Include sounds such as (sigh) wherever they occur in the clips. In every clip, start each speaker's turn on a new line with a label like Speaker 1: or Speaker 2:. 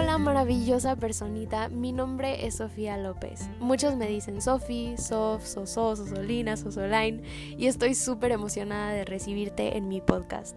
Speaker 1: Hola maravillosa personita, mi nombre es Sofía López. Muchos me dicen Sofi, Sof, Soso, Sosolina, Sosoline y estoy súper emocionada de recibirte en mi podcast.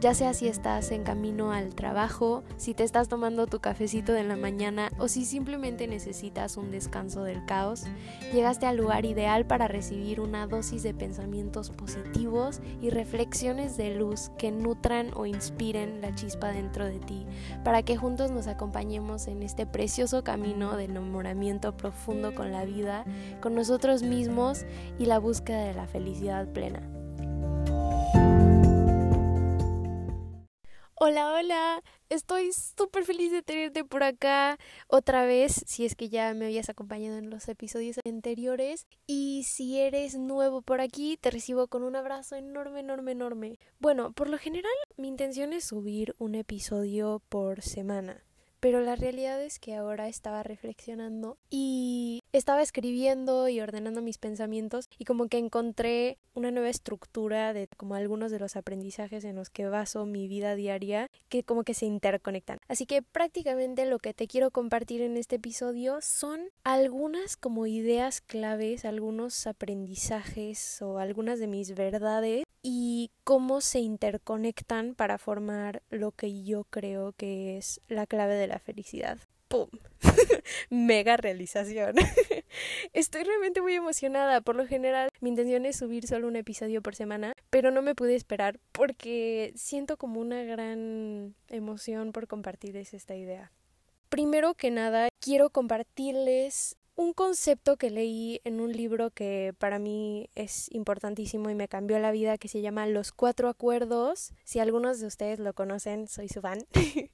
Speaker 1: Ya sea si estás en camino al trabajo, si te estás tomando tu cafecito de la mañana o si simplemente necesitas un descanso del caos, llegaste al lugar ideal para recibir una dosis de pensamientos positivos y reflexiones de luz que nutran o inspiren la chispa dentro de ti, para que juntos nos acompañemos en este precioso camino de enamoramiento profundo con la vida, con nosotros mismos y la búsqueda de la felicidad plena. Hola, hola, estoy súper feliz de tenerte por acá otra vez, si es que ya me habías acompañado en los episodios anteriores. Y si eres nuevo por aquí, te recibo con un abrazo enorme, enorme, enorme. Bueno, por lo general mi intención es subir un episodio por semana. Pero la realidad es que ahora estaba reflexionando y estaba escribiendo y ordenando mis pensamientos y como que encontré una nueva estructura de como algunos de los aprendizajes en los que baso mi vida diaria que como que se interconectan. Así que prácticamente lo que te quiero compartir en este episodio son algunas como ideas claves, algunos aprendizajes o algunas de mis verdades y cómo se interconectan para formar lo que yo creo que es la clave de la felicidad. ¡Pum! (laughs) Mega realización. (laughs) Estoy realmente muy emocionada. Por lo general, mi intención es subir solo un episodio por semana, pero no me pude esperar porque siento como una gran emoción por compartirles esta idea. Primero que nada, quiero compartirles un concepto que leí en un libro que para mí es importantísimo y me cambió la vida que se llama Los Cuatro Acuerdos. Si algunos de ustedes lo conocen, soy su fan. (laughs)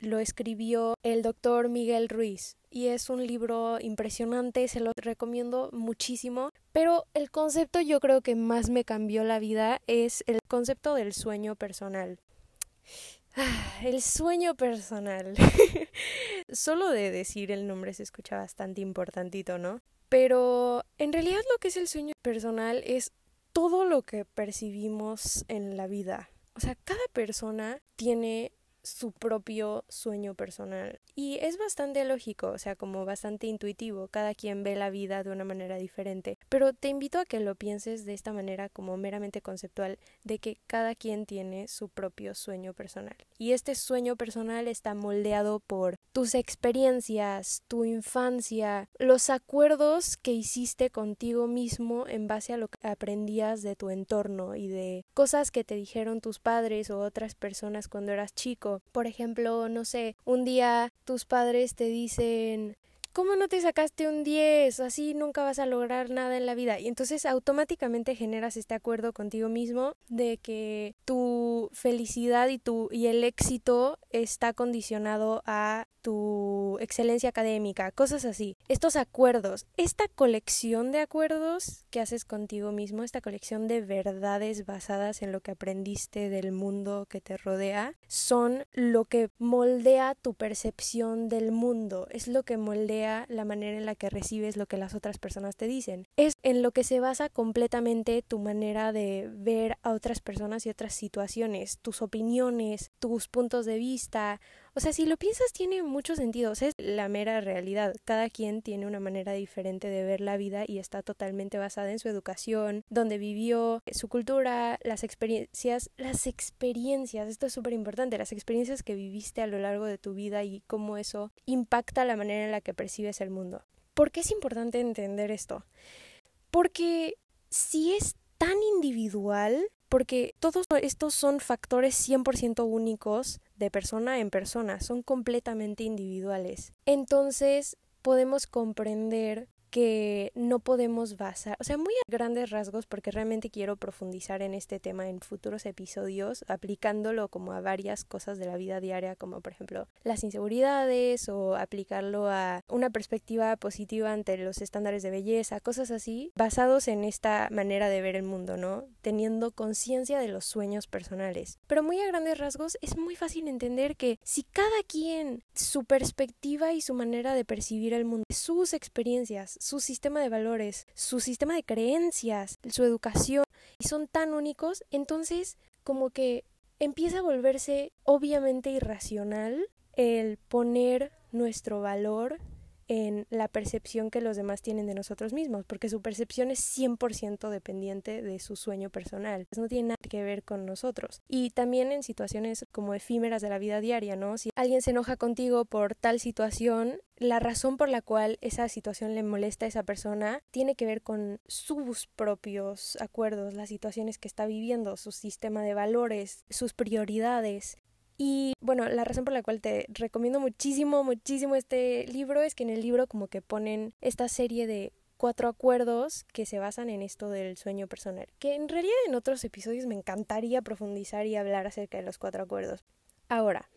Speaker 1: lo escribió el doctor Miguel Ruiz y es un libro impresionante, se lo recomiendo muchísimo. Pero el concepto yo creo que más me cambió la vida es el concepto del sueño personal. (sighs) El sueño personal. (laughs) Solo de decir el nombre se escucha bastante importantito, ¿no? Pero en realidad lo que es el sueño personal es todo lo que percibimos en la vida. O sea, cada persona tiene su propio sueño personal. Y es bastante lógico, o sea, como bastante intuitivo, cada quien ve la vida de una manera diferente. Pero te invito a que lo pienses de esta manera como meramente conceptual, de que cada quien tiene su propio sueño personal. Y este sueño personal está moldeado por tus experiencias, tu infancia, los acuerdos que hiciste contigo mismo en base a lo que aprendías de tu entorno y de cosas que te dijeron tus padres o otras personas cuando eras chico por ejemplo, no sé, un día tus padres te dicen ¿cómo no te sacaste un 10? Así nunca vas a lograr nada en la vida. Y entonces automáticamente generas este acuerdo contigo mismo de que tu felicidad y tu y el éxito está condicionado a tu excelencia académica, cosas así. Estos acuerdos, esta colección de acuerdos que haces contigo mismo, esta colección de verdades basadas en lo que aprendiste del mundo que te rodea, son lo que moldea tu percepción del mundo, es lo que moldea la manera en la que recibes lo que las otras personas te dicen. Es en lo que se basa completamente tu manera de ver a otras personas y otras situaciones, tus opiniones, tus puntos de vista, o sea, si lo piensas tiene mucho sentido, o sea, es la mera realidad. Cada quien tiene una manera diferente de ver la vida y está totalmente basada en su educación, donde vivió, su cultura, las experiencias, las experiencias, esto es súper importante, las experiencias que viviste a lo largo de tu vida y cómo eso impacta la manera en la que percibes el mundo. ¿Por qué es importante entender esto? Porque si es tan individual, porque todos estos son factores 100% únicos de persona en persona, son completamente individuales. Entonces podemos comprender que no podemos basar, o sea, muy a grandes rasgos, porque realmente quiero profundizar en este tema en futuros episodios, aplicándolo como a varias cosas de la vida diaria, como por ejemplo las inseguridades o aplicarlo a una perspectiva positiva ante los estándares de belleza, cosas así, basados en esta manera de ver el mundo, ¿no? Teniendo conciencia de los sueños personales. Pero muy a grandes rasgos es muy fácil entender que si cada quien su perspectiva y su manera de percibir el mundo, sus experiencias, su sistema de valores, su sistema de creencias, su educación, y son tan únicos, entonces como que empieza a volverse obviamente irracional el poner nuestro valor en la percepción que los demás tienen de nosotros mismos, porque su percepción es 100% dependiente de su sueño personal. No tiene nada que ver con nosotros. Y también en situaciones como efímeras de la vida diaria, ¿no? Si alguien se enoja contigo por tal situación, la razón por la cual esa situación le molesta a esa persona tiene que ver con sus propios acuerdos, las situaciones que está viviendo, su sistema de valores, sus prioridades. Y bueno, la razón por la cual te recomiendo muchísimo, muchísimo este libro es que en el libro como que ponen esta serie de cuatro acuerdos que se basan en esto del sueño personal, que en realidad en otros episodios me encantaría profundizar y hablar acerca de los cuatro acuerdos. Ahora,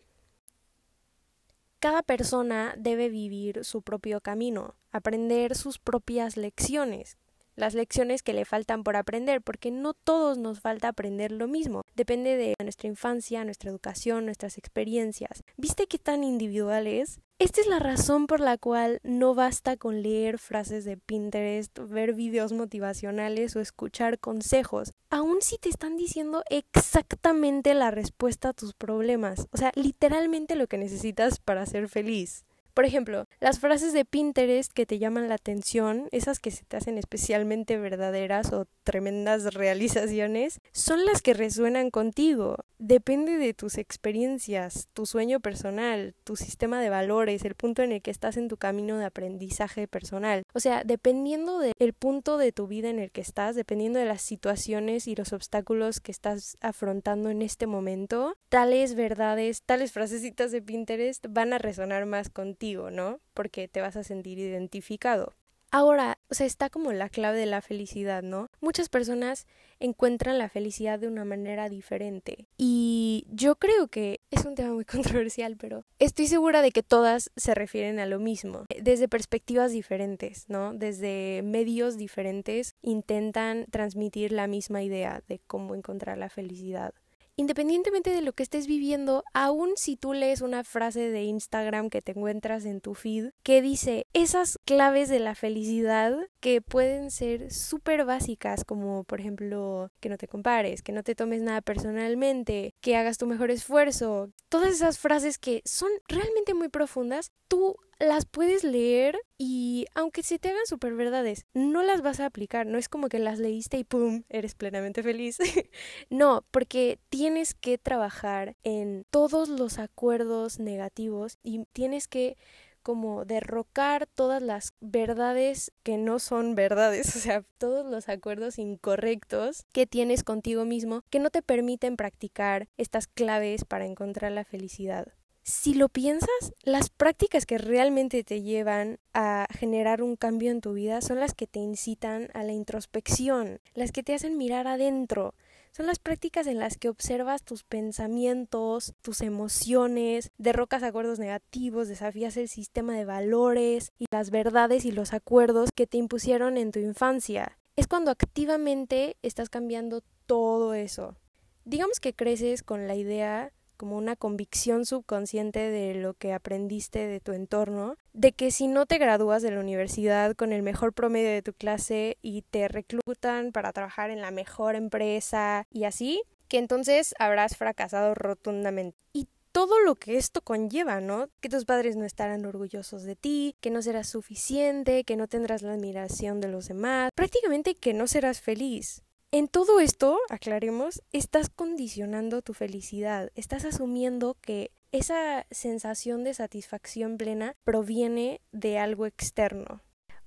Speaker 1: cada persona debe vivir su propio camino, aprender sus propias lecciones, las lecciones que le faltan por aprender, porque no todos nos falta aprender lo mismo. Depende de nuestra infancia, nuestra educación, nuestras experiencias. ¿Viste qué tan individual es? Esta es la razón por la cual no basta con leer frases de Pinterest, ver videos motivacionales o escuchar consejos, aun si te están diciendo exactamente la respuesta a tus problemas, o sea, literalmente lo que necesitas para ser feliz. Por ejemplo, las frases de Pinterest que te llaman la atención, esas que se te hacen especialmente verdaderas o tremendas (laughs) realizaciones, son las que resuenan contigo. Depende de tus experiencias, tu sueño personal, tu sistema de valores, el punto en el que estás en tu camino de aprendizaje personal. O sea, dependiendo del punto de tu vida en el que estás, dependiendo de las situaciones y los obstáculos que estás afrontando en este momento, tales verdades, tales frasecitas de Pinterest van a resonar más contigo ¿no? Porque te vas a sentir identificado. Ahora, o sea, está como la clave de la felicidad, ¿no? Muchas personas encuentran la felicidad de una manera diferente. Y yo creo que es un tema muy (laughs) controversial, pero estoy segura de que todas se refieren a lo mismo, desde perspectivas diferentes, ¿no? Desde medios diferentes intentan transmitir la misma idea de cómo encontrar la felicidad independientemente de lo que estés viviendo, aun si tú lees una frase de Instagram que te encuentras en tu feed que dice esas claves de la felicidad que pueden ser súper básicas, como por ejemplo que no te compares, que no te tomes nada personalmente, que hagas tu mejor esfuerzo, todas esas frases que son realmente muy profundas, tú las puedes leer y aunque se te hagan súper verdades, no las vas a aplicar. No es como que las leíste y ¡pum! eres plenamente feliz. (laughs) no, porque tienes que trabajar en todos los acuerdos negativos y tienes que como derrocar todas las verdades que no son verdades, (laughs) o sea, todos los acuerdos incorrectos que tienes contigo mismo que no te permiten practicar estas claves para encontrar la felicidad si lo piensas, las prácticas que realmente te llevan a generar un cambio en tu vida son las que te incitan a la introspección, las que te hacen mirar adentro. Son las prácticas en las que observas tus pensamientos, tus emociones, derrocas acuerdos negativos, desafías el sistema de valores y las verdades y los acuerdos que te impusieron en tu infancia. Es cuando activamente estás cambiando todo eso. Digamos que creces con la idea como una convicción subconsciente de lo que aprendiste de tu entorno, de que si no te gradúas de la universidad con el mejor promedio de tu clase y te reclutan para trabajar en la mejor empresa y así, que entonces habrás fracasado rotundamente. Y todo lo que esto conlleva, ¿no? Que tus padres no estarán orgullosos de ti, que no serás suficiente, que no tendrás la admiración de los demás, prácticamente que no serás feliz. En todo esto, aclaremos, estás condicionando tu felicidad, estás asumiendo que esa sensación de satisfacción plena proviene de algo externo.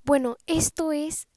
Speaker 1: Bueno, esto es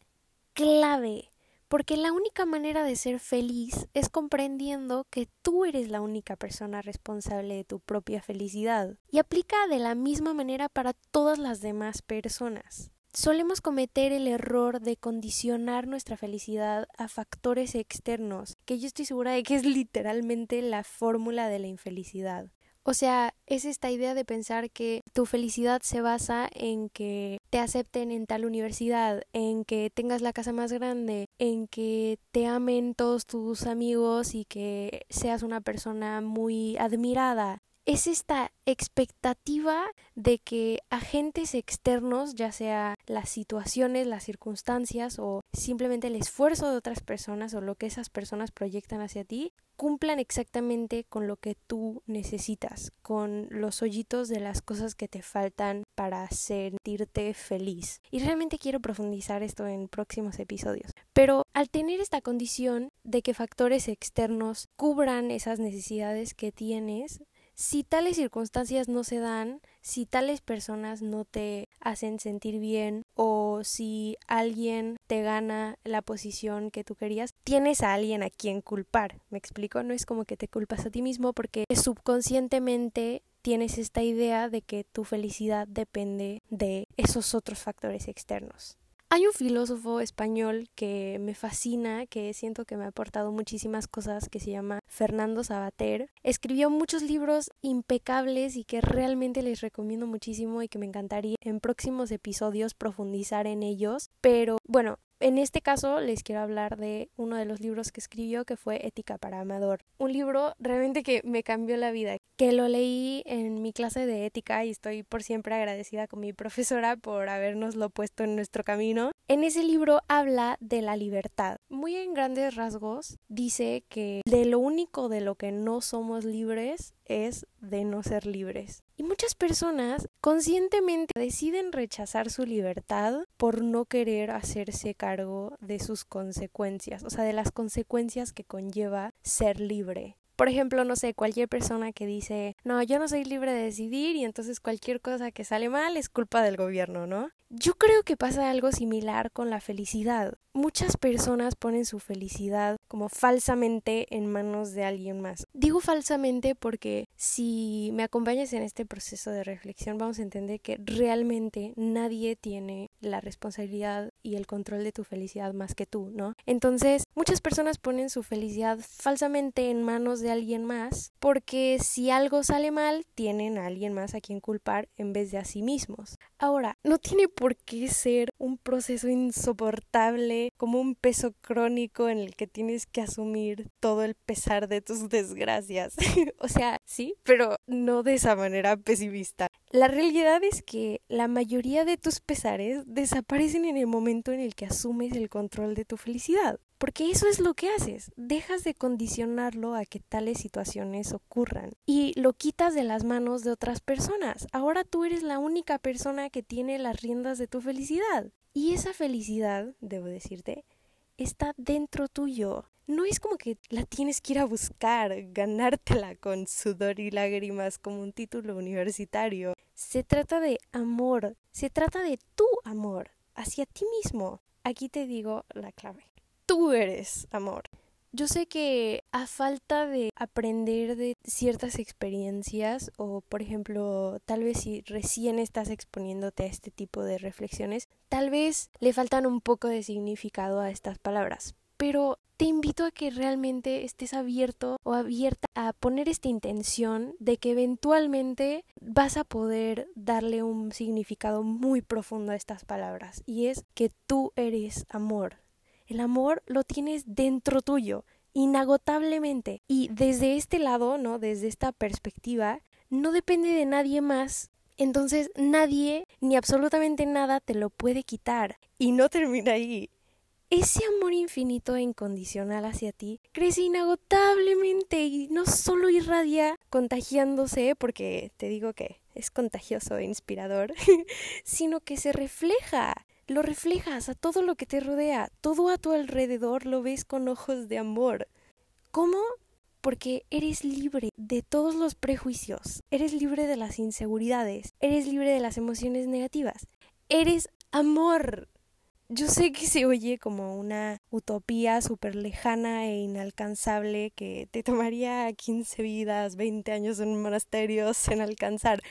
Speaker 1: clave, porque la única manera de ser feliz es comprendiendo que tú eres la única persona responsable de tu propia felicidad y aplica de la misma manera para todas las demás personas solemos cometer el error de condicionar nuestra felicidad a factores externos, que yo estoy segura de que es literalmente la fórmula de la infelicidad. O sea, es esta idea de pensar que tu felicidad se basa en que te acepten en tal universidad, en que tengas la casa más grande, en que te amen todos tus amigos y que seas una persona muy admirada. Es esta expectativa de que agentes externos, ya sea las situaciones, las circunstancias o simplemente el esfuerzo de otras personas o lo que esas personas proyectan hacia ti, cumplan exactamente con lo que tú necesitas, con los hoyitos de las cosas que te faltan para sentirte feliz. Y realmente quiero profundizar esto en próximos episodios. Pero al tener esta condición de que factores externos cubran esas necesidades que tienes, si tales circunstancias no se dan, si tales personas no te hacen sentir bien o si alguien te gana la posición que tú querías, tienes a alguien a quien culpar. ¿Me explico? No es como que te culpas a ti mismo porque subconscientemente tienes esta idea de que tu felicidad depende de esos otros factores externos. Hay un filósofo español que me fascina, que siento que me ha aportado muchísimas cosas, que se llama Fernando Sabater. Escribió muchos libros impecables y que realmente les recomiendo muchísimo y que me encantaría en próximos episodios profundizar en ellos. Pero bueno, en este caso les quiero hablar de uno de los libros que escribió que fue Ética para Amador. Un libro realmente que me cambió la vida, que lo leí en mi clase de ética y estoy por siempre agradecida con mi profesora por habernoslo puesto en nuestro camino. En ese libro habla de la libertad. Muy en grandes rasgos dice que de lo único de lo que no somos libres es de no ser libres. Y muchas personas conscientemente deciden rechazar su libertad por no querer hacerse cargo de sus consecuencias, o sea, de las consecuencias que conlleva ser libre. Por ejemplo, no sé, cualquier persona que dice, no, yo no soy libre de decidir y entonces cualquier cosa que sale mal es culpa del gobierno, ¿no? Yo creo que pasa algo similar con la felicidad. Muchas personas ponen su felicidad como falsamente en manos de alguien más. Digo falsamente porque si me acompañas en este proceso de reflexión vamos a entender que realmente nadie tiene la responsabilidad y el control de tu felicidad más que tú, ¿no? Entonces, muchas personas ponen su felicidad falsamente en manos de alguien más porque si algo sale mal, tienen a alguien más a quien culpar en vez de a sí mismos. Ahora, no tiene por qué ser un proceso insoportable, como un peso crónico en el que tienes que asumir todo el pesar de tus (laughs) desgracias. (laughs) o sea, sí, pero no de esa manera pesimista. La realidad es que la mayoría de tus pesares desaparecen en el momento en el que asumes el control de tu felicidad. Porque eso es lo que haces, dejas de condicionarlo a que tales situaciones ocurran y lo quitas de las manos de otras personas. Ahora tú eres la única persona que tiene las riendas de tu felicidad. Y esa felicidad, debo decirte, está dentro tuyo. No es como que la tienes que ir a buscar, ganártela con sudor y lágrimas como un título universitario. Se trata de amor, se trata de tu amor hacia ti mismo. Aquí te digo la clave tú eres amor. Yo sé que a falta de aprender de ciertas experiencias o por ejemplo tal vez si recién estás exponiéndote a este tipo de reflexiones, tal vez le faltan un poco de significado a estas palabras. Pero te invito a que realmente estés abierto o abierta a poner esta intención de que eventualmente vas a poder darle un significado muy profundo a estas palabras y es que tú eres amor, el amor lo tienes dentro tuyo, inagotablemente. Y desde este lado, ¿no? Desde esta perspectiva, no depende de nadie más. Entonces nadie, ni absolutamente nada, te lo puede quitar. Y no termina ahí. Ese amor infinito e incondicional hacia ti crece inagotablemente y no solo irradia contagiándose, porque te digo que es contagioso e inspirador, (laughs) sino que se refleja lo reflejas a todo lo que te rodea, todo a tu alrededor lo ves con ojos de amor. ¿Cómo? Porque eres libre de todos los prejuicios, eres libre de las inseguridades, eres libre de las emociones negativas, eres amor. Yo sé que se oye como una utopía súper lejana e inalcanzable que te tomaría 15 vidas, 20 años en un monasterio en alcanzar,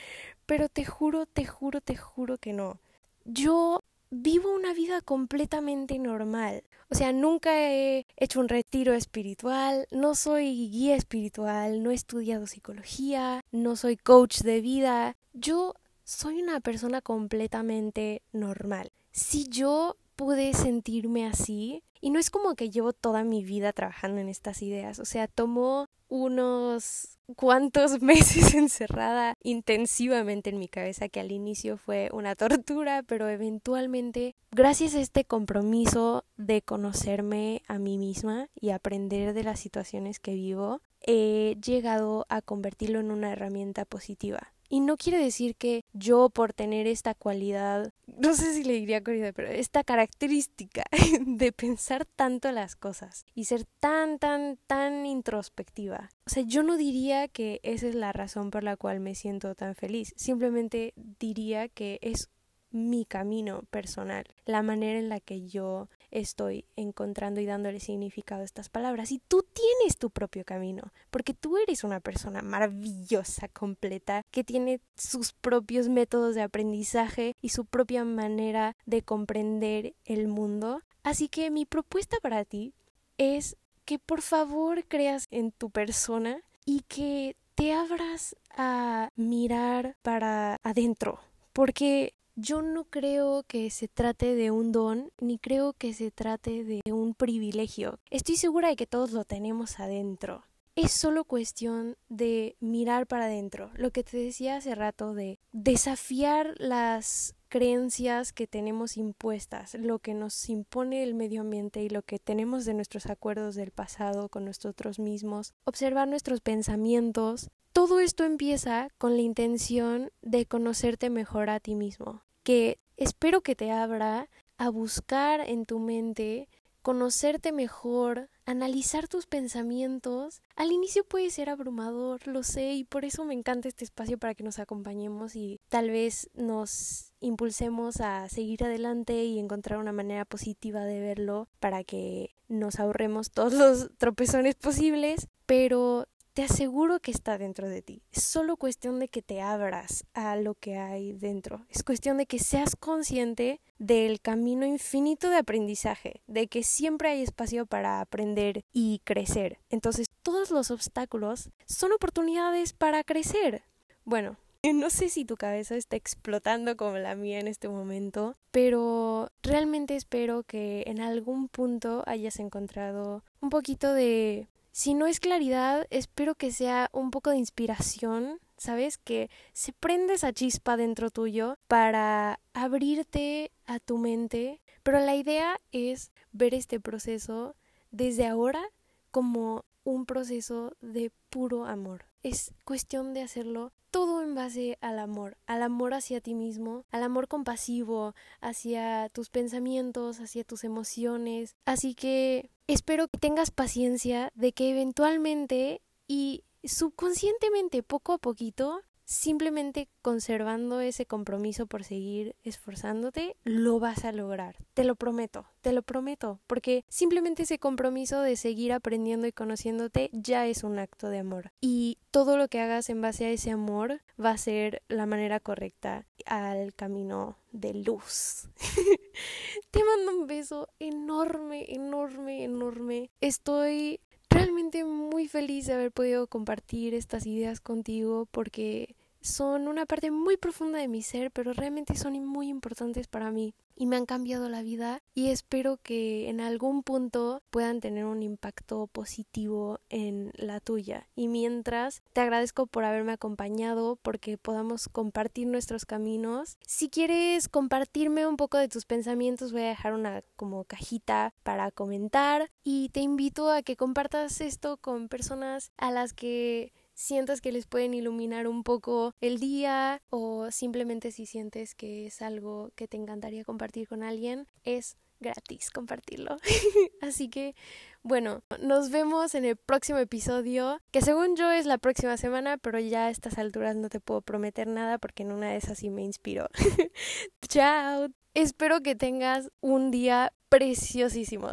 Speaker 1: pero te juro, te juro, te juro que no. Yo vivo una vida completamente normal. O sea, nunca he hecho un retiro espiritual, no soy guía espiritual, no he estudiado psicología, no soy coach de vida. Yo soy una persona completamente normal. Si yo pude sentirme así, y no es como que llevo toda mi vida trabajando en estas ideas, o sea, tomó unos cuantos (laughs) meses encerrada intensivamente en mi cabeza que al inicio fue una tortura, pero eventualmente, gracias a este compromiso de conocerme a mí misma y aprender de las situaciones que vivo, he llegado a convertirlo en una herramienta positiva. Y no quiere decir que yo por tener esta cualidad, (laughs) no sé si le diría cualidad, pero esta característica (laughs) de pensar tanto las cosas y ser tan, tan, tan introspectiva. O sea, yo no diría que esa es la razón por la cual me siento tan feliz. Simplemente diría que es mi camino personal, la manera en la que yo estoy encontrando y dándole significado a estas palabras. Y tú tienes tu propio camino, porque tú eres una persona maravillosa, completa, que tiene sus propios métodos de aprendizaje y su propia manera de comprender el mundo. Así que mi propuesta para ti es que por favor creas en tu persona y que te abras a mirar para adentro, porque yo no creo que se trate de un don, ni creo que se trate de un privilegio. Estoy segura de que todos lo tenemos adentro. Es solo cuestión de mirar para adentro. Lo que te decía hace rato de desafiar las creencias que tenemos impuestas, lo que nos impone el medio ambiente y lo que tenemos de nuestros acuerdos del pasado con nosotros mismos, observar nuestros pensamientos. Todo esto empieza con la intención de conocerte mejor a ti mismo, que espero que te abra a buscar en tu mente, conocerte mejor, analizar tus pensamientos. Al inicio puede ser abrumador, lo sé, y por eso me encanta este espacio para que nos acompañemos y tal vez nos impulsemos a seguir adelante y encontrar una manera positiva de verlo para que nos ahorremos todos los tropezones posibles, pero te aseguro que está dentro de ti. Es solo cuestión de que te abras a lo que hay dentro. Es cuestión de que seas consciente del camino infinito de aprendizaje, de que siempre hay espacio para aprender y crecer. Entonces, todos los obstáculos son oportunidades para crecer. Bueno, (laughs) no sé si tu cabeza está explotando como la mía en este momento, pero realmente espero que en algún punto hayas encontrado un poquito de si no es claridad, espero que sea un poco de inspiración, ¿sabes? Que se prende esa chispa dentro tuyo para abrirte a tu mente. Pero la idea es ver este proceso desde ahora como un proceso de puro amor. Es cuestión de hacerlo todo en base al amor, al amor hacia ti mismo, al amor compasivo, hacia tus pensamientos, hacia tus emociones. Así que espero que tengas paciencia de que eventualmente y subconscientemente, poco a poquito, simplemente conservando ese compromiso por seguir esforzándote, lo vas a lograr. Te lo prometo, te lo prometo, porque simplemente ese compromiso de seguir aprendiendo y conociéndote ya es un acto de amor. Y todo lo que hagas en base a ese amor va a ser la manera correcta al camino de luz. (laughs) te mando un beso enorme, enorme, enorme. Estoy realmente muy feliz de haber podido compartir estas ideas contigo porque son una parte muy profunda de mi ser, pero realmente son muy importantes para mí y me han cambiado la vida y espero que en algún punto puedan tener un impacto positivo en la tuya. Y mientras, te agradezco por haberme acompañado, porque podamos compartir nuestros caminos. Si quieres compartirme un poco de tus pensamientos, voy a dejar una como cajita para comentar y te invito a que compartas esto con personas a las que sientas que les pueden iluminar un poco el día o simplemente si sientes que es algo que te encantaría compartir con alguien, es gratis compartirlo. (laughs) Así que, bueno, nos vemos en el próximo episodio, que según yo es la próxima semana, pero ya a estas alturas no te puedo prometer nada porque en una de esas sí me inspiró. (laughs) Chao. Espero que tengas un día preciosísimo.